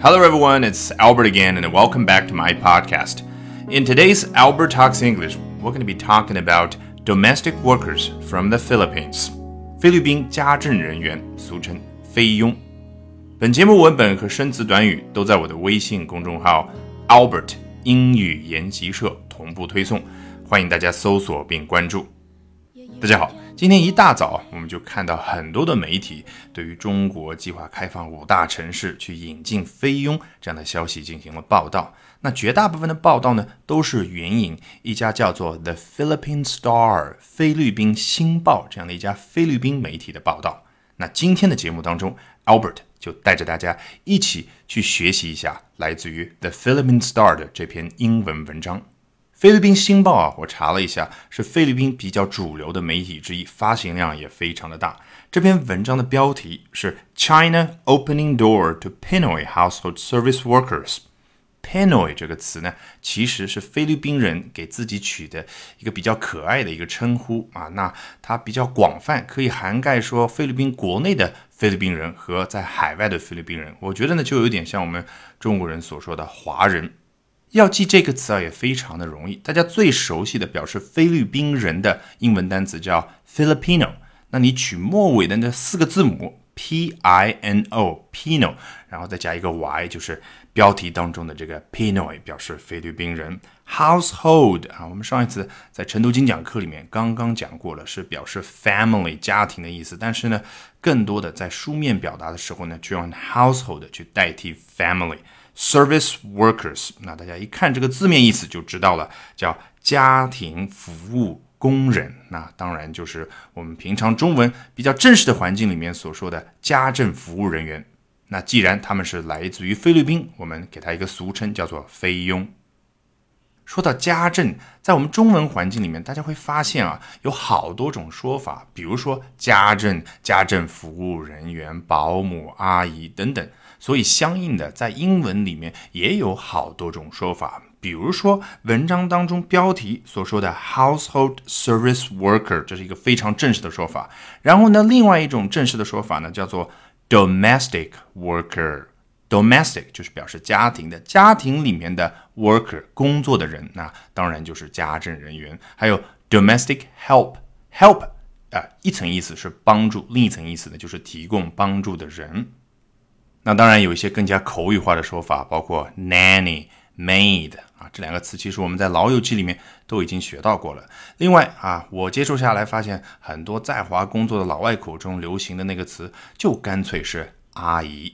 Hello, everyone. It's Albert again, and welcome back to my podcast. In today's Albert Talks English, we're going to be talking about domestic workers from the Philippines. 菲律宾家政人员，俗称菲佣。本节目文本和生词短语都在我的微信公众号 Albert 英语研习社同步推送，欢迎大家搜索并关注。大家好。 今天一大早，我们就看到很多的媒体对于中国计划开放五大城市去引进菲佣这样的消息进行了报道。那绝大部分的报道呢，都是援引一家叫做 The Philippine Star 菲律宾星报这样的一家菲律宾媒体的报道。那今天的节目当中，Albert 就带着大家一起去学习一下来自于 The Philippine Star 的这篇英文文章。菲律宾新报啊，我查了一下，是菲律宾比较主流的媒体之一，发行量也非常的大。这篇文章的标题是 China Opening Door to Pinoy Household Service Workers。Pinoy 这个词呢，其实是菲律宾人给自己取的一个比较可爱的一个称呼啊。那它比较广泛，可以涵盖说菲律宾国内的菲律宾人和在海外的菲律宾人。我觉得呢，就有点像我们中国人所说的华人。要记这个词啊，也非常的容易。大家最熟悉的表示菲律宾人的英文单词叫 Filipino，那你取末尾的那四个字母 P I N O，Pino，然后再加一个 Y，就是标题当中的这个 Pinoy，表示菲律宾人。Household 啊，我们上一次在晨读精讲课里面刚刚讲过了，是表示 family 家庭的意思。但是呢，更多的在书面表达的时候呢，就用 household 去代替 family。Service workers，那大家一看这个字面意思就知道了，叫家庭服务工人。那当然就是我们平常中文比较正式的环境里面所说的家政服务人员。那既然他们是来自于菲律宾，我们给他一个俗称叫做菲佣。说到家政，在我们中文环境里面，大家会发现啊，有好多种说法，比如说家政、家政服务人员、保姆、阿姨等等。所以，相应的，在英文里面也有好多种说法。比如说，文章当中标题所说的 household service worker，这是一个非常正式的说法。然后呢，另外一种正式的说法呢，叫做 domestic worker。domestic 就是表示家庭的，家庭里面的 worker 工作的人，那当然就是家政人员。还有 domestic help，help 啊，一层意思是帮助，另一层意思呢就是提供帮助的人。那当然有一些更加口语化的说法，包括 nanny、made 啊，这两个词其实我们在老友记里面都已经学到过了。另外啊，我接触下来发现，很多在华工作的老外口中流行的那个词，就干脆是阿姨。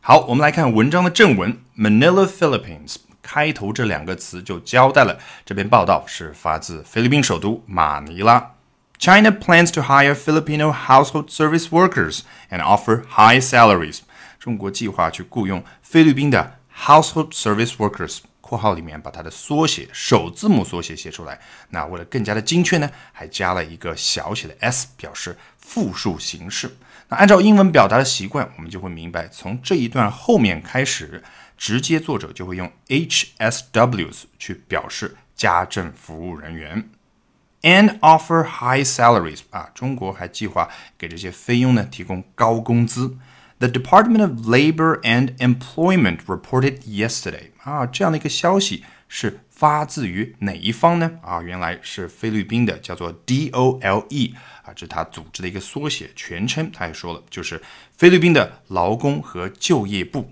好，我们来看文章的正文，Manila, Philippines。开头这两个词就交代了这篇报道是发自菲律宾首都马尼拉。China plans to hire Filipino household service workers and offer high salaries. 中国计划去雇佣菲律宾的 household service workers（ 括号里面把它的缩写首字母缩写写出来）。那为了更加的精确呢，还加了一个小写的 s，表示复数形式。那按照英文表达的习惯，我们就会明白，从这一段后面开始，直接作者就会用 HSWs 去表示家政服务人员，and offer high salaries 啊，中国还计划给这些菲佣呢提供高工资。The Department of Labor and Employment reported yesterday 啊，这样的一个消息是发自于哪一方呢？啊，原来是菲律宾的，叫做 DOLE 啊，这是它组织的一个缩写，全称他也说了，就是菲律宾的劳工和就业部。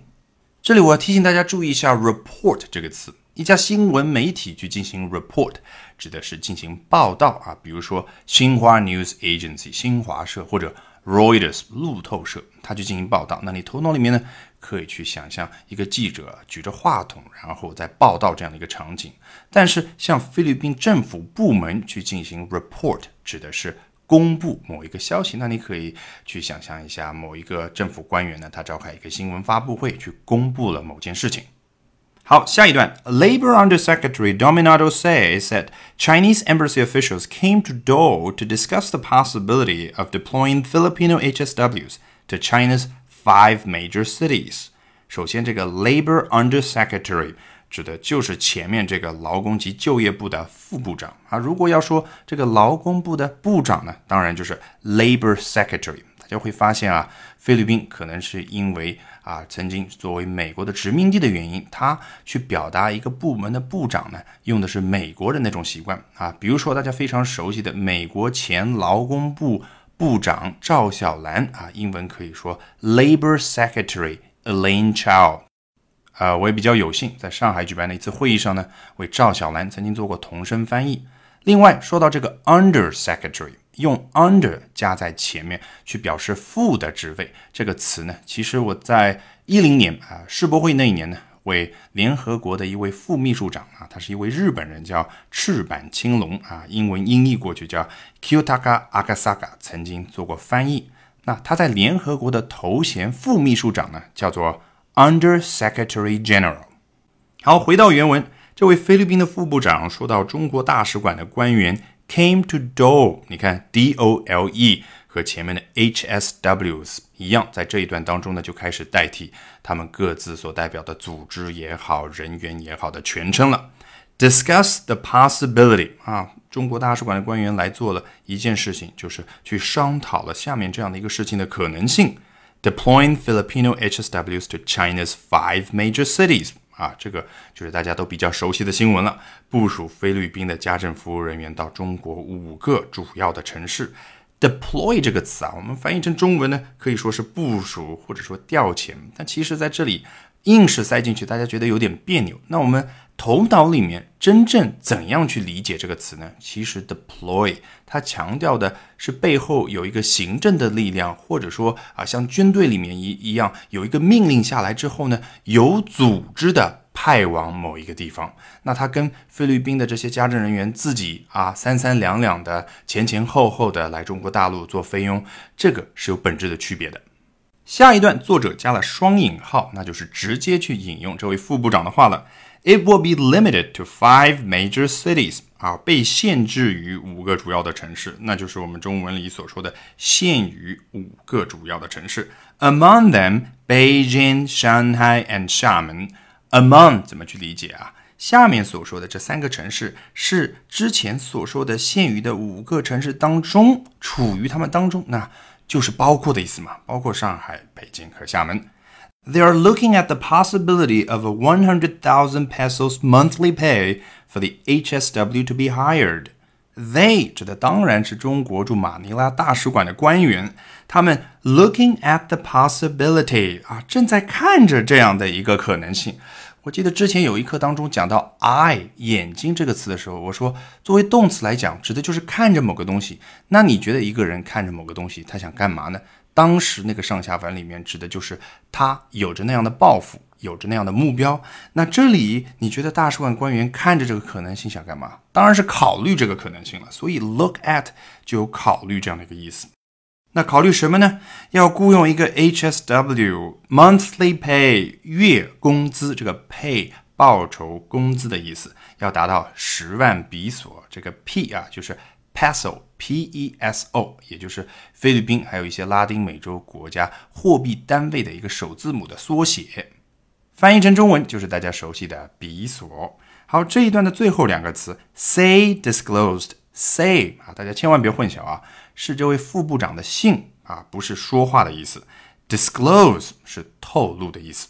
这里我要提醒大家注意一下 “report” 这个词，一家新闻媒体去进行 report，指的是进行报道啊，比如说新华 News Agency 新华社或者。Reuters 路透社，他去进行报道。那你头脑里面呢，可以去想象一个记者举着话筒，然后在报道这样的一个场景。但是，像菲律宾政府部门去进行 report，指的是公布某一个消息。那你可以去想象一下，某一个政府官员呢，他召开一个新闻发布会，去公布了某件事情。好，下一段，Labor Undersecretary Dominado says that Chinese embassy officials came to Dole to discuss the possibility of deploying Filipino HSWs to China's five major cities. 首先，这个 Labor Undersecretary 指的就是前面这个劳工及就业部的副部长啊。如果要说这个劳工部的部长呢，当然就是 Labor Secretary。 大家会发现啊，菲律宾可能是因为啊曾经作为美国的殖民地的原因，他去表达一个部门的部长呢，用的是美国的那种习惯啊。比如说大家非常熟悉的美国前劳工部部长赵小兰啊，英文可以说 Labor Secretary Elaine Chao。啊，我也比较有幸在上海举办的一次会议上呢，为赵小兰曾经做过同声翻译。另外，说到这个 Under Secretary，用 Under 加在前面去表示副的职位，这个词呢，其实我在一零年啊世博会那一年呢，为联合国的一位副秘书长啊，他是一位日本人，叫赤坂青龙啊，英文音译过去叫 Kyotaka Akasaka，曾经做过翻译。那他在联合国的头衔副秘书长呢，叫做 Under Secretary General。好，回到原文。这位菲律宾的副部长说到，中国大使馆的官员 came to dole，你看 D O L E 和前面的 H S Ws 一样，在这一段当中呢，就开始代替他们各自所代表的组织也好、人员也好的全称了。Discuss the possibility 啊，中国大使馆的官员来做了一件事情，就是去商讨了下面这样的一个事情的可能性：deploying Filipino HSWs to China's five major cities。啊，这个就是大家都比较熟悉的新闻了。部署菲律宾的家政服务人员到中国五个主要的城市。deploy 这个词啊，我们翻译成中文呢，可以说是部署或者说调遣，但其实在这里硬是塞进去，大家觉得有点别扭。那我们头脑里面真正怎样去理解这个词呢？其实 deploy 它强调的是背后有一个行政的力量，或者说啊，像军队里面一一样，有一个命令下来之后呢，有组织的派往某一个地方。那它跟菲律宾的这些家政人员自己啊三三两两的前前后后的来中国大陆做菲佣，这个是有本质的区别的。下一段作者加了双引号，那就是直接去引用这位副部长的话了。It will be limited to five major cities 啊，被限制于五个主要的城市，那就是我们中文里所说的限于五个主要的城市。Among them, Beijing, Shanghai and Xiamen. Among 怎么去理解啊？下面所说的这三个城市是之前所说的限于的五个城市当中，处于他们当中，那就是包括的意思嘛，包括上海、北京和厦门。They are looking at the possibility of a 100,000 pesos monthly pay for the HSW to be hired. They 指的当然是中国驻马尼拉大使馆的官员，他们 looking at the possibility 啊，正在看着这样的一个可能性。我记得之前有一课当中讲到 eye 眼睛这个词的时候，我说作为动词来讲，指的就是看着某个东西。那你觉得一个人看着某个东西，他想干嘛呢？当时那个上下文里面指的就是他有着那样的抱负，有着那样的目标。那这里你觉得大使馆官员看着这个可能性想干嘛？当然是考虑这个可能性了。所以 look at 就有考虑这样的一个意思。那考虑什么呢？要雇佣一个 HSW monthly pay 月工资，这个 pay 报酬工资的意思要达到十万比索。这个 P 啊就是。Peso，P-E-S-O，也就是菲律宾还有一些拉丁美洲国家货币单位的一个首字母的缩写，翻译成中文就是大家熟悉的比索。好，这一段的最后两个词，say disclosed，say 啊，大家千万别混淆啊，是这位副部长的姓啊，不是说话的意思，disclose 是透露的意思。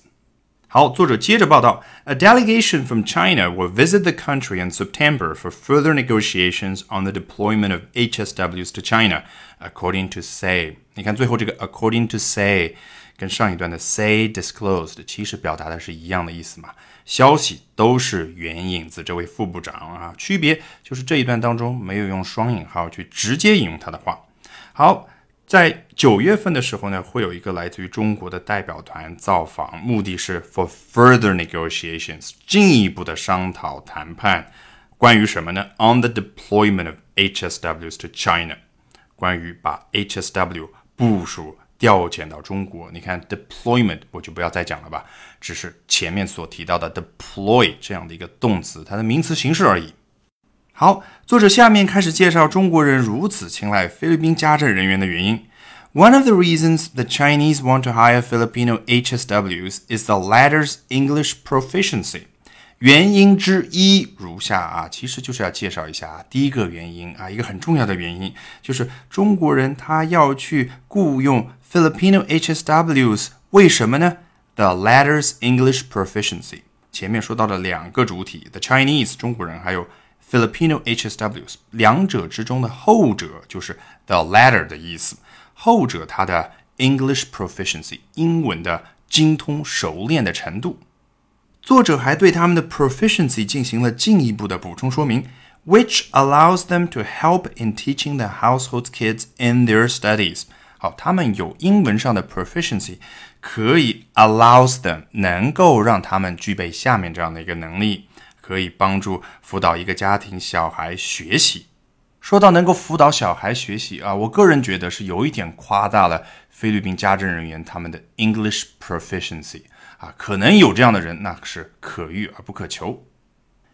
好，作者接着报道，A delegation from China will visit the country in September for further negotiations on the deployment of HSWs to China, according to say。你看最后这个 according to say 跟上一段的 say disclosed 其实表达的是一样的意思嘛，消息都是援引自这位副部长啊，区别就是这一段当中没有用双引号去直接引用他的话。好。 在九月份的时候呢，会有一个来自于中国的代表团造访，目的是 for further negotiations，进一步的商讨谈判，关于什么呢？On the deployment of HSWs to China，关于把 HSW 部署调遣到中国。你看 deployment 我就不要再讲了吧，只是前面所提到的 deploy 这样的一个动词，它的名词形式而已。好，作者下面开始介绍中国人如此青睐菲律宾家政人员的原因。One of the reasons the Chinese want to hire Filipino HSWs is the latter's English proficiency. 原因之一如下啊，其实就是要介绍一下啊第一个原因啊，一个很重要的原因就是中国人他要去雇佣 Filipino HSWs，为什么呢？The latter's English proficiency。前面说到了两个主体，the Chinese 中国人，还有 Filipino HSWs，两者之中的后者就是 the latter 的意思。后者它的 English proficiency 英文的精通熟练的程度。作者还对他们的 proficiency 进行了进一步的补充说明，which allows them to help in teaching the household kids in their studies。好，他们有英文上的 proficiency，可以 allows them 能够让他们具备下面这样的一个能力，可以帮助辅导一个家庭小孩学习。说到能够辅导小孩学习啊，我个人觉得是有一点夸大了菲律宾家政人员他们的 English proficiency 啊，可能有这样的人，那是可遇而不可求。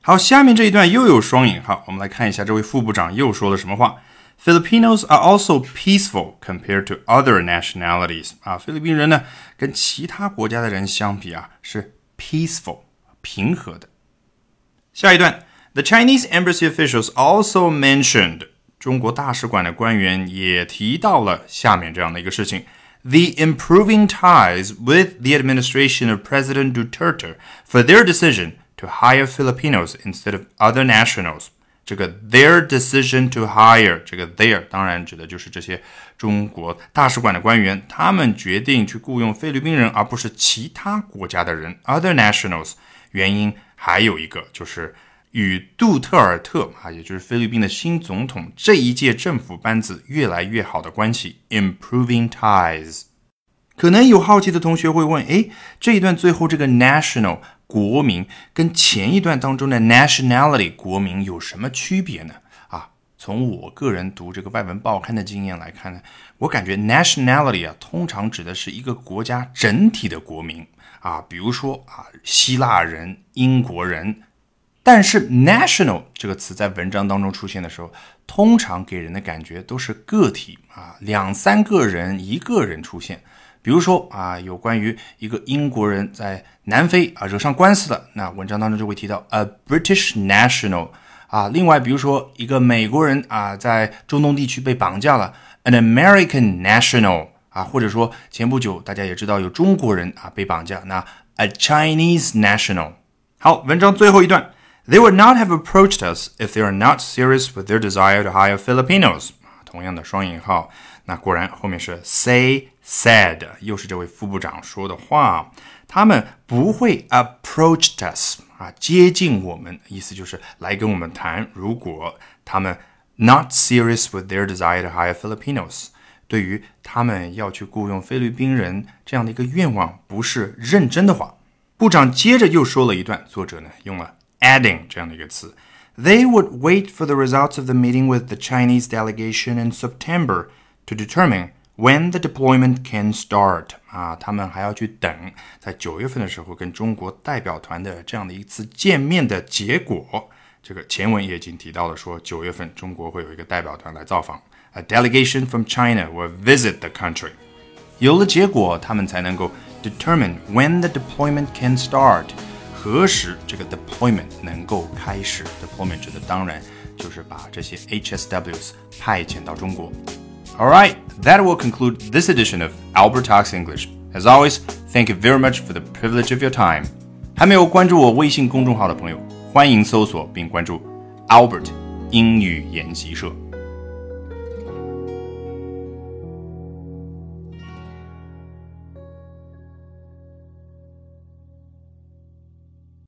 好，下面这一段又有双引号，我们来看一下这位副部长又说了什么话。Filipinos are also peaceful compared to other nationalities. 啊，菲律宾人呢，跟其他国家的人相比啊，是 peaceful 平和的。下一段，The Chinese embassy officials also mentioned 中国大使馆的官员也提到了下面这样的一个事情：the improving ties with the administration of President Duterte for their decision to hire Filipinos instead of other nationals. 这个 their decision to hire，这个 their 当然指的就是这些中国大使馆的官员，他们决定去雇佣菲律宾人，而不是其他国家的人 other nationals。 原因还有一个就是与杜特尔特啊，也就是菲律宾的新总统这一届政府班子越来越好的关系，improving ties。可能有好奇的同学会问，诶，这一段最后这个 national。国民跟前一段当中的 nationality 国民有什么区别呢？啊，从我个人读这个外文报刊的经验来看呢，我感觉 nationality 啊，通常指的是一个国家整体的国民啊，比如说啊，希腊人、英国人。但是 national 这个词在文章当中出现的时候，通常给人的感觉都是个体啊，两三个人、一个人出现。比如说啊，有关于一个英国人在南非啊惹上官司了，那文章当中就会提到 a British national 啊。另外，比如说一个美国人啊在中东地区被绑架了，an American national 啊，或者说前不久大家也知道有中国人啊被绑架，那 a Chinese national。好，文章最后一段，They would not have approached us if they are not serious with their desire to hire Filipinos。同样的双引号。那果然后面是 say said，又是这位副部长说的话。他们不会 approached us 啊，接近我们，意思就是来跟我们谈。如果他们 not serious with their desire to hire Filipinos，对于他们要去雇佣菲律宾人这样的一个愿望不是认真的话，部长接着又说了一段，作者呢用了 adding 这样的一个词。They would wait for the results of the meeting with the Chinese delegation in September to determine when the deployment can start 啊，他们还要去等在九月份的时候跟中国代表团的这样的一次见面的结果。这个前文也已经提到了，说九月份中国会有一个代表团来造访 ，a delegation from China will visit the country。有了结果，他们才能够 determine when the deployment can start，何时这个 deployment 能够开始。deployment 指的当然就是把这些 HSWs 派遣到中国。Alright, that will conclude this edition of Albert Talks English. As always, thank you very much for the privilege of your time. 还没有关注我微信公众号的朋友，欢迎搜索并关注 Albert 英语研习社。